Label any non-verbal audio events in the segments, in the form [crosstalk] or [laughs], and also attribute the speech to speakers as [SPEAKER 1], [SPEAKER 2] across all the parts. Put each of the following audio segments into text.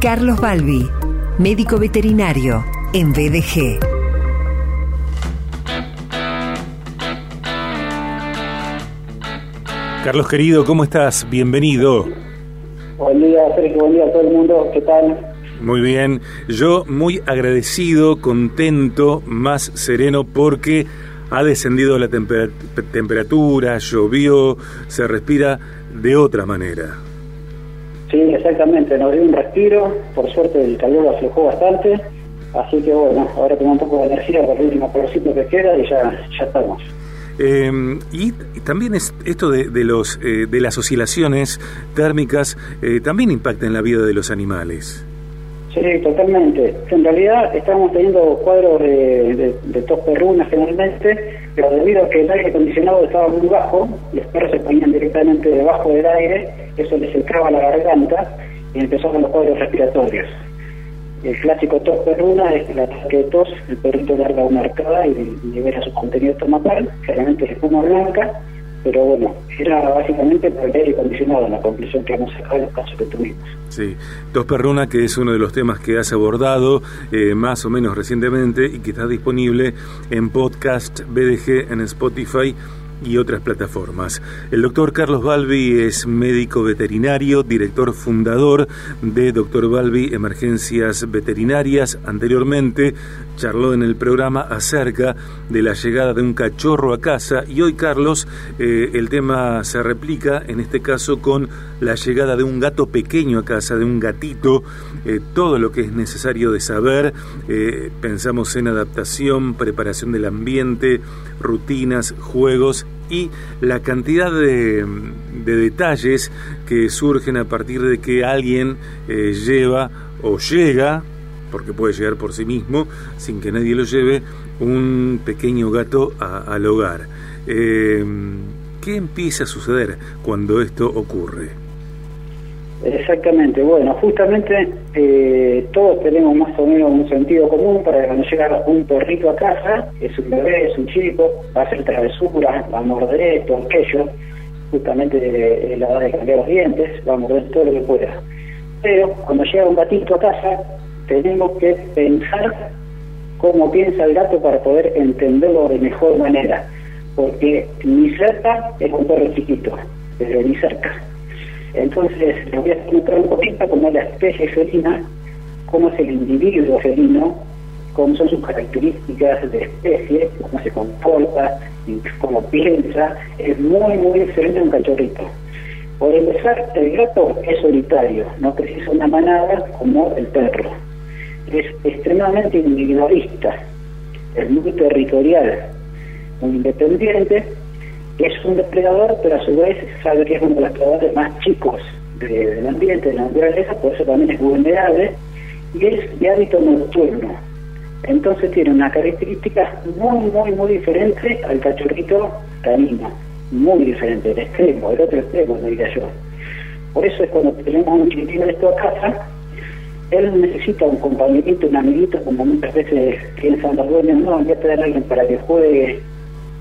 [SPEAKER 1] Carlos Balbi, médico veterinario en BDG.
[SPEAKER 2] Carlos querido, ¿cómo estás? Bienvenido.
[SPEAKER 3] Buen día, Sergio, buen día a todo el mundo, ¿qué tal?
[SPEAKER 2] Muy bien, yo muy agradecido, contento, más sereno porque ha descendido la temperatura, llovió, se respira de otra manera.
[SPEAKER 3] Sí, exactamente, nos dio un respiro, por suerte el calor aflojó bastante, así que bueno, ahora tengo un poco de energía para el último porcito que queda y ya, ya estamos.
[SPEAKER 2] Eh, y, también es esto de, los eh, de las oscilaciones térmicas eh, también impacta en la vida de los animales.
[SPEAKER 3] Sí, totalmente. En realidad estamos teniendo cuadros de, tos perruna generalmente, pero debido a que el aire acondicionado estaba muy bajo, los perros se ponían directamente debajo del aire, eso les secaba la garganta y empezaron los cuadros respiratorios. El clásico tos perruna es el ataque de tos, el perrito larga una arcada y libera su contenido estomacal, generalmente es espuma blanca, pero bueno, era básicamente por el aire acondicionado la conclusión que hemos sacado en los casos que tuvimos.
[SPEAKER 2] Sí, Tos Perruna, que es uno de los temas que has abordado eh, más o menos recientemente y que está disponible en podcast BDG en Spotify y otras plataformas. El doctor Carlos Balbi es médico veterinario, director fundador de Doctor Balbi Emergencias Veterinarias. Anteriormente charló en el programa acerca de la llegada de un cachorro a casa y hoy Carlos eh, el tema se replica en este caso con la llegada de un gato pequeño a casa, de un gatito, eh, todo lo que es necesario de saber. Eh, pensamos en adaptación, preparación del ambiente, rutinas, juegos y la cantidad de, detalles que surgen a partir de que alguien eh, lleva o llega, porque puede llegar por sí mismo, sin que nadie lo lleve, un pequeño gato al hogar. Eh, ¿Qué empieza a suceder cuando esto ocurre?
[SPEAKER 3] Exactamente, bueno, justamente eh, todos tenemos más o menos un sentido común para cuando llega un perrito a casa, es un bebé, es un chico, va a hacer travesuras, va a morder esto, aquello, justamente la edad de cambiar los dientes, va a morder todo lo que pueda. Pero cuando llega un gatito a casa, tenemos que pensar cómo piensa el gato para poder entenderlo de mejor manera, porque ni cerca es un perro chiquito, pero ni cerca entonces, les voy a explicar un poquito cómo es la especie felina, cómo es el individuo felino, cómo son sus características de especie, cómo se comporta, cómo piensa. Es muy, muy diferente a un cachorrito. Por empezar, el gato es solitario, no precisa una manada como el perro. Es extremadamente individualista, es muy territorial, muy independiente es un depredador, pero a su vez sabe que es uno de los depredadores más chicos del ambiente, de la naturaleza, por eso también es vulnerable, y es de hábito nocturno. Entonces tiene una característica muy, muy, muy diferente al cachorrito canino, muy diferente, el extremo, el otro extremo, diría yo. Por eso es cuando tenemos un chiquitino de esto a casa, él necesita un compañerito, un amiguito, como muchas veces piensan los dueños, no, voy a tener a alguien para que juegue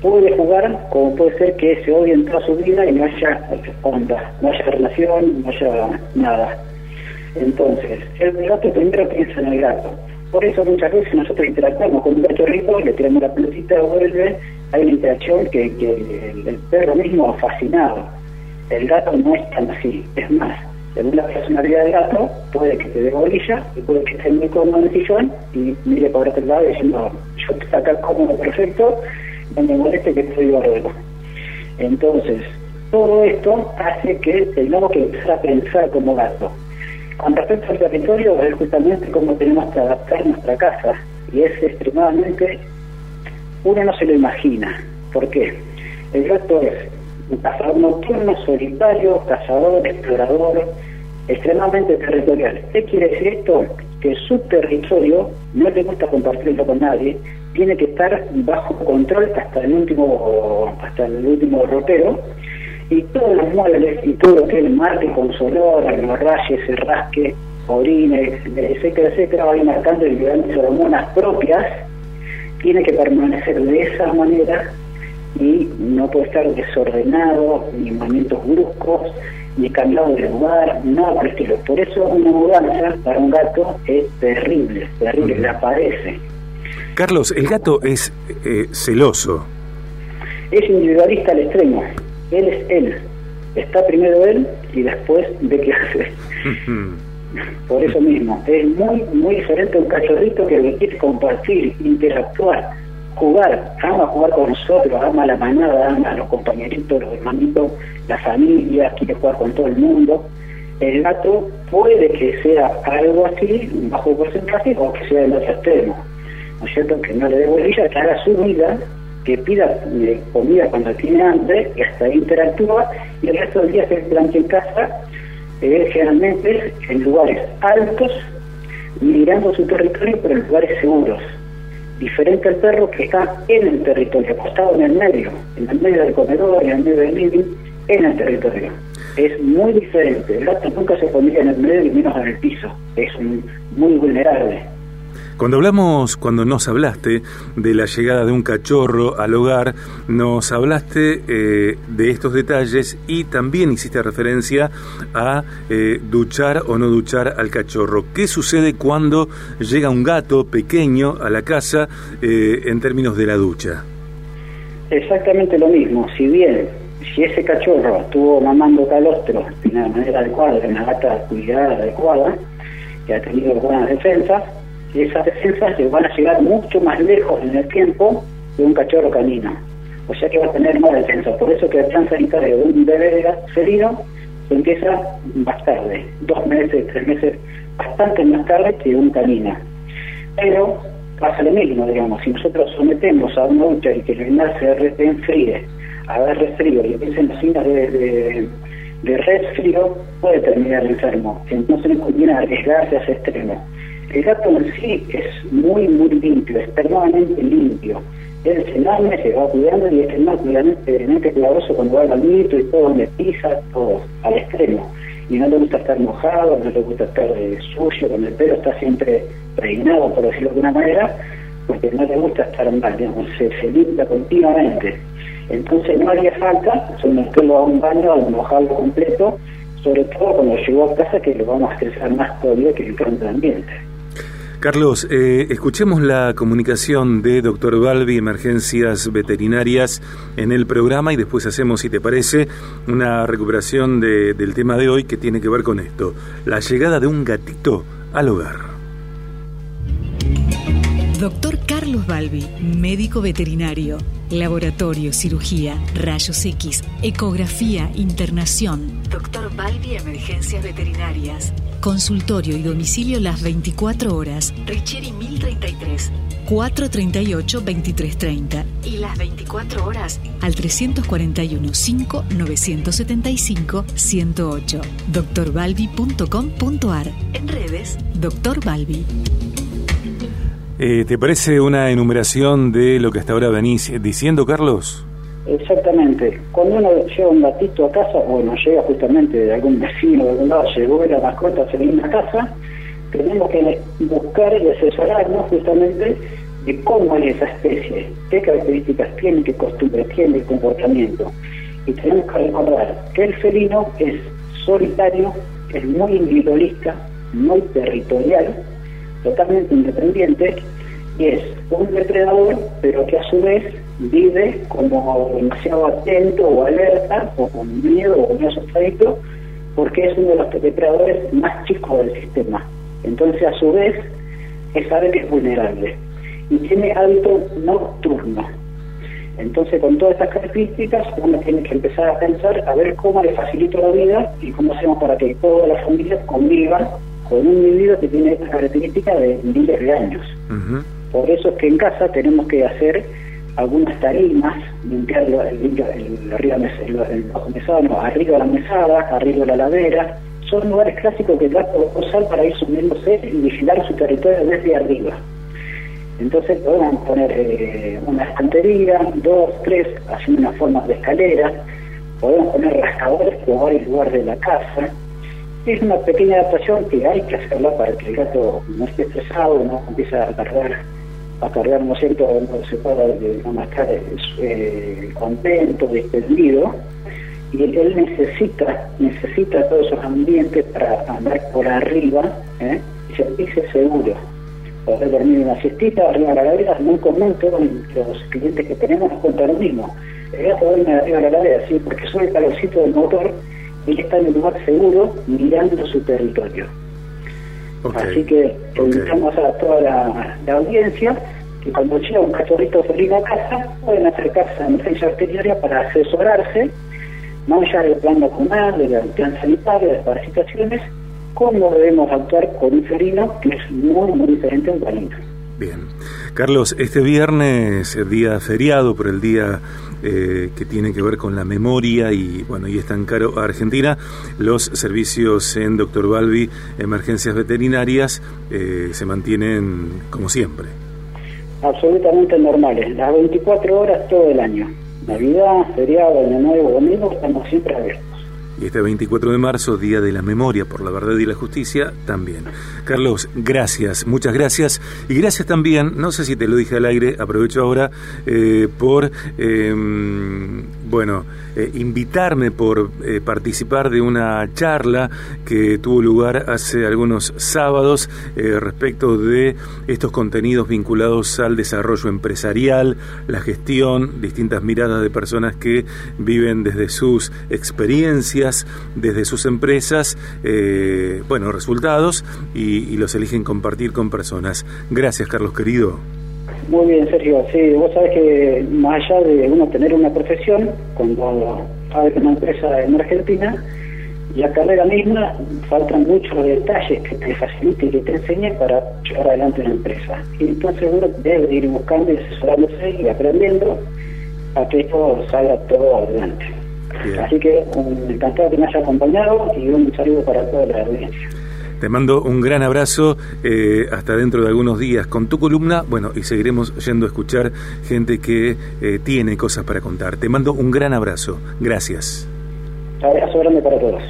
[SPEAKER 3] puede jugar como puede ser que se odie en toda su vida y no haya onda, no haya relación, no haya nada. Entonces, el gato primero piensa en el gato. Por eso muchas veces nosotros interactuamos con un cachorrito, le tiramos la pelotita, vuelve, hay una interacción que, el, perro mismo ha fascinado. El gato no es tan así, es más, según la personalidad del gato, puede que te dé bolilla y puede que esté muy cómodo en sillón y mire por otro lado diciendo, yo estoy acá cómodo, perfecto, no me moleste que estoy barrero. Entonces, todo esto hace que tengamos que empezar a pensar como gato. Con respecto al territorio, es justamente cómo tenemos que adaptar nuestra casa. Y es extremadamente, uno no se lo imagina. ¿Por qué? El gato es un cazador nocturno, solitario, cazador, explorador, extremadamente territorial. ¿Qué quiere decir esto? Que su territorio no le gusta compartirlo con nadie, tiene que estar bajo control hasta el último hasta el último ropero y todos los muebles y todo lo que es marque con solor, los rayes, el rasque, orines, etcétera, etcétera, va marcando y sus hormonas propias, tiene que permanecer de esa manera y no puede estar desordenado, ni movimientos bruscos, ni cambiado de lugar, nada por el estilo. Por eso una mudanza para un gato es terrible, terrible, le aparece.
[SPEAKER 2] Carlos, el gato es eh, celoso.
[SPEAKER 3] Es individualista al extremo. Él es él. Está primero él y después ve qué hace. Por eso mismo, es muy, muy diferente a un cachorrito que quiere compartir, interactuar, jugar, ama jugar con nosotros, ama la manada, ama a los compañeritos, los hermanitos, la familia, quiere jugar con todo el mundo. El gato puede que sea algo así, bajo porcentaje, o que sea el otro extremo. ¿No es cierto? Que no le dé bolilla, que haga su vida, que pida eh, comida cuando tiene hambre, y hasta interactúa, y el resto del día se plancha en casa eh, generalmente en lugares altos, mirando su territorio, pero en lugares seguros. Diferente al perro que está en el territorio, acostado en el medio, en el medio del comedor, en el medio del living, en el territorio. Es muy diferente. El gato nunca se pondría en el medio y menos en el piso. Es muy vulnerable.
[SPEAKER 2] Cuando hablamos, cuando nos hablaste de la llegada de un cachorro al hogar, nos hablaste eh, de estos detalles y también hiciste referencia a eh, duchar o no duchar al cachorro. ¿Qué sucede cuando llega un gato pequeño a la casa eh, en términos de la ducha?
[SPEAKER 3] Exactamente lo mismo. Si bien si ese cachorro estuvo mamando calostro de una manera adecuada, de una gata cuidada adecuada, que ha tenido buenas defensas, esas defensas le van a llegar mucho más lejos en el tiempo de un cachorro canino. O sea que va a tener más defensa. Por eso que el plan sanitario de un bebé ferido se empieza más tarde, dos meses, tres meses, bastante más tarde que un canino. Pero pasa lo mismo, digamos, si nosotros sometemos a una ducha y que el animal se enfríe, a ver resfrío y empiecen las signos de, de, de resfrío, puede terminar enfermo. Entonces no conviene arriesgarse a ese extremo. El gato en sí es muy, muy limpio, extremadamente limpio. Él es enorme, se va cuidando y es enormemente cuidadoso cuando va al bañito y todo, donde pisa, todo, al extremo. Y no le gusta estar mojado, no le gusta estar eh, sucio, con el pelo está siempre peinado, por decirlo de alguna manera, porque no le gusta estar mal, digamos, se, se limpia continuamente. Entonces no haría falta someterlo a un baño, a mojarlo completo, sobre todo cuando llegó a casa que lo vamos a estresar más todavía que el pronto ambiente.
[SPEAKER 2] Carlos, eh, escuchemos la comunicación de Doctor Balbi, Emergencias Veterinarias, en el programa y después hacemos, si te parece, una recuperación de, del tema de hoy que tiene que ver con esto, la llegada de un gatito al hogar.
[SPEAKER 4] Doctor Carlos Balbi, médico veterinario, laboratorio, cirugía, rayos X, ecografía, internación. Doctor Balbi, emergencias veterinarias. Consultorio y domicilio las 24 horas. Richeri 1033. 438-2330 y las 24 horas al 341-5-975-108. doctorbalbi.com.ar En redes, Doctor Balbi.
[SPEAKER 2] Eh, ¿Te parece una enumeración de lo que hasta ahora venís diciendo, Carlos?
[SPEAKER 3] Exactamente. Cuando uno lleva un gatito a casa, bueno, llega justamente de algún [laughs] vecino, de algún lado, llegó la mascota a salir a casa, tenemos que buscar y asesorarnos justamente de cómo es esa especie, qué características tiene, qué costumbres tiene, qué comportamiento. Y tenemos que recordar que el felino es solitario, es muy individualista, muy territorial, totalmente independiente y es un depredador, pero que a su vez vive como demasiado atento o alerta o con miedo o muy asustadito porque es uno de los depredadores más chicos del sistema. Entonces a su vez es sabe que es vulnerable y tiene hábito nocturno. Entonces con todas estas características uno tiene que empezar a pensar a ver cómo le facilito la vida y cómo hacemos para que toda la familia conviva con un individuo que tiene esta característica de miles de años. Por eso es que en casa tenemos que hacer algunas tarimas, limpiar el, el, arriba el, bajo arriba de la mesada, arriba de la ladera. Son lugares clásicos que el gato va a usar para ir subiéndose y vigilar su territorio desde arriba. Entonces podemos poner eh, una estantería, dos, tres, haciendo una forma de escalera. Podemos poner rascadores por varios lugares de la casa es una pequeña adaptación que hay que hacerla para que el gato no esté estresado, no empiece a cargar a cargar, ¿no es cierto?, se puede digamos, estar eh, contento, distendido, y él necesita, necesita todos esos ambientes para andar por arriba ¿eh? y sentirse seguro. Poder dormir una siestita arriba de la ladera muy común, todos los clientes que tenemos nos cuentan lo mismo. El gato duerme arriba de la ladera, sí, porque sube el calorcito del motor y está en un lugar seguro mirando su territorio. Así que invitamos a toda la, audiencia que cuando llega un cachorrito feliz a casa pueden acercarse a la emergencia arteriaria para asesorarse, más allá del plan vacunal, del plan sanitario, de las parasitaciones, cómo debemos actuar con un felino que es muy, muy diferente a un canino.
[SPEAKER 2] Bien. Carlos, este viernes, día feriado por el día eh, que tiene que ver con la memoria y bueno y es tan caro a Argentina, los servicios en Doctor Balbi, emergencias veterinarias, eh, se mantienen como siempre.
[SPEAKER 3] Absolutamente normales, las 24 horas todo el año. Navidad, feriado, Año Nuevo, Domingo, estamos siempre abiertos.
[SPEAKER 2] Y este 24 de marzo, Día de la Memoria por la Verdad y la Justicia, también. Carlos, gracias, muchas gracias. Y gracias también, no sé si te lo dije al aire, aprovecho ahora, eh, por, em, bueno, eh, invitarme por eh, participar de una charla que tuvo lugar hace algunos sábados respecto de estos contenidos vinculados al desarrollo empresarial, la gestión, distintas miradas de personas que viven desde sus experiencias desde sus empresas, eh, bueno, resultados y, los eligen compartir con personas. Gracias, Carlos querido.
[SPEAKER 3] Muy bien, Sergio. Sí, vos sabés que más allá de uno tener una profesión, cuando abre una empresa en Argentina, la carrera misma faltan muchos detalles que te facilite y que te enseñe para llevar adelante una empresa. Y entonces uno debe ir buscando y asesorándose y aprendiendo a que esto salga todo adelante. Así que un, encantado que me haya acompañado y un saludo para toda la audiencia.
[SPEAKER 2] Te mando un gran abrazo eh, hasta dentro de algunos días con tu columna. Bueno, y seguiremos yendo a escuchar gente que eh, tiene cosas para contar. Te mando un gran abrazo. Gracias.
[SPEAKER 3] Abrazo grande para todos.